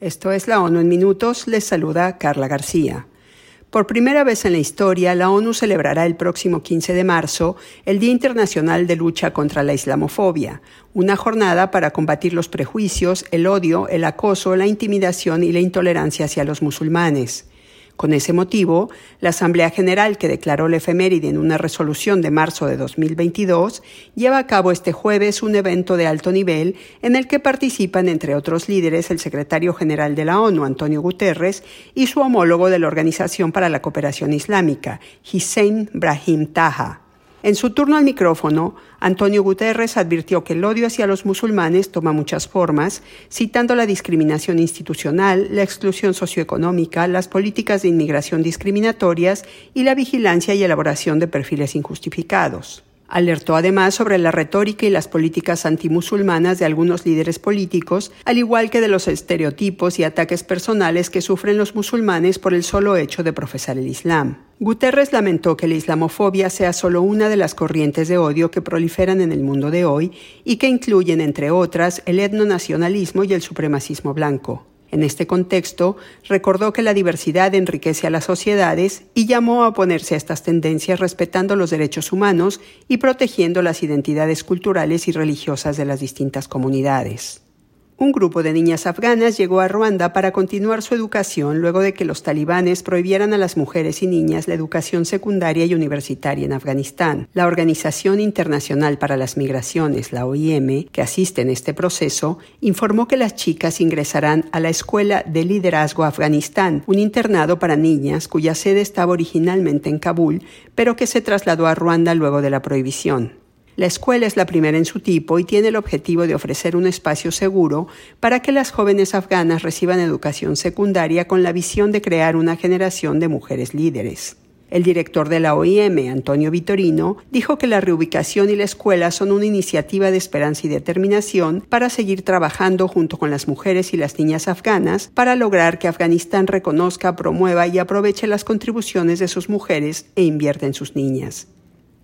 Esto es la ONU en minutos, les saluda Carla García. Por primera vez en la historia, la ONU celebrará el próximo 15 de marzo el Día Internacional de Lucha contra la Islamofobia, una jornada para combatir los prejuicios, el odio, el acoso, la intimidación y la intolerancia hacia los musulmanes. Con ese motivo, la Asamblea General, que declaró la efeméride en una resolución de marzo de 2022, lleva a cabo este jueves un evento de alto nivel en el que participan, entre otros líderes, el secretario general de la ONU, Antonio Guterres, y su homólogo de la Organización para la Cooperación Islámica, Hussein Brahim Taha. En su turno al micrófono, Antonio Guterres advirtió que el odio hacia los musulmanes toma muchas formas, citando la discriminación institucional, la exclusión socioeconómica, las políticas de inmigración discriminatorias y la vigilancia y elaboración de perfiles injustificados. Alertó además sobre la retórica y las políticas antimusulmanas de algunos líderes políticos, al igual que de los estereotipos y ataques personales que sufren los musulmanes por el solo hecho de profesar el Islam. Guterres lamentó que la islamofobia sea solo una de las corrientes de odio que proliferan en el mundo de hoy y que incluyen, entre otras, el etnonacionalismo y el supremacismo blanco. En este contexto, recordó que la diversidad enriquece a las sociedades y llamó a oponerse a estas tendencias respetando los derechos humanos y protegiendo las identidades culturales y religiosas de las distintas comunidades. Un grupo de niñas afganas llegó a Ruanda para continuar su educación luego de que los talibanes prohibieran a las mujeres y niñas la educación secundaria y universitaria en Afganistán. La Organización Internacional para las Migraciones, la OIM, que asiste en este proceso, informó que las chicas ingresarán a la Escuela de Liderazgo Afganistán, un internado para niñas cuya sede estaba originalmente en Kabul, pero que se trasladó a Ruanda luego de la prohibición. La escuela es la primera en su tipo y tiene el objetivo de ofrecer un espacio seguro para que las jóvenes afganas reciban educación secundaria con la visión de crear una generación de mujeres líderes. El director de la OIM, Antonio Vitorino, dijo que la reubicación y la escuela son una iniciativa de esperanza y determinación para seguir trabajando junto con las mujeres y las niñas afganas para lograr que Afganistán reconozca, promueva y aproveche las contribuciones de sus mujeres e invierta en sus niñas.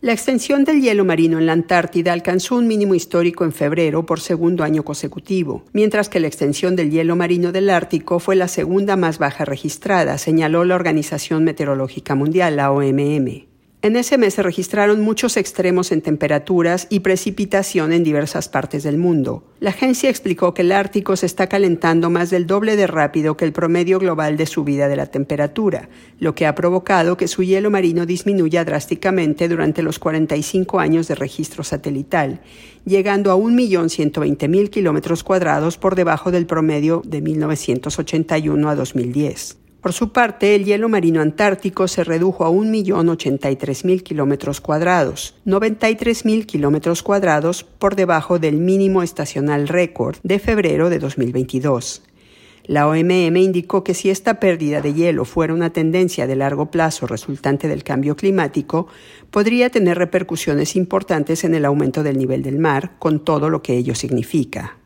La extensión del hielo marino en la Antártida alcanzó un mínimo histórico en febrero por segundo año consecutivo, mientras que la extensión del hielo marino del Ártico fue la segunda más baja registrada, señaló la Organización Meteorológica Mundial, la OMM. En ese mes se registraron muchos extremos en temperaturas y precipitación en diversas partes del mundo. La agencia explicó que el Ártico se está calentando más del doble de rápido que el promedio global de subida de la temperatura, lo que ha provocado que su hielo marino disminuya drásticamente durante los 45 años de registro satelital, llegando a 1.120.000 kilómetros cuadrados por debajo del promedio de 1981 a 2010. Por su parte, el hielo marino antártico se redujo a 1.083.000 kilómetros cuadrados, 93.000 kilómetros cuadrados por debajo del mínimo estacional récord de febrero de 2022. La OMM indicó que si esta pérdida de hielo fuera una tendencia de largo plazo resultante del cambio climático, podría tener repercusiones importantes en el aumento del nivel del mar, con todo lo que ello significa.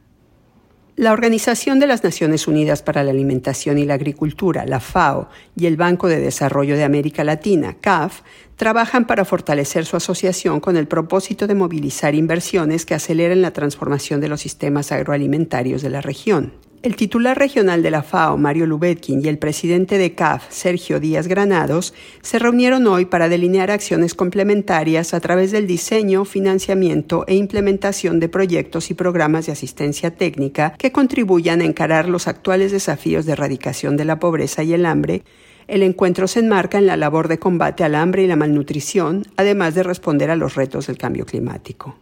La Organización de las Naciones Unidas para la Alimentación y la Agricultura, la FAO, y el Banco de Desarrollo de América Latina, CAF, trabajan para fortalecer su asociación con el propósito de movilizar inversiones que aceleren la transformación de los sistemas agroalimentarios de la región. El titular regional de la FAO, Mario Lubetkin, y el presidente de CAF, Sergio Díaz Granados, se reunieron hoy para delinear acciones complementarias a través del diseño, financiamiento e implementación de proyectos y programas de asistencia técnica que contribuyan a encarar los actuales desafíos de erradicación de la pobreza y el hambre. El encuentro se enmarca en la labor de combate al hambre y la malnutrición, además de responder a los retos del cambio climático.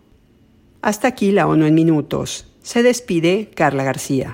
Hasta aquí la ONU en minutos. Se despide Carla García.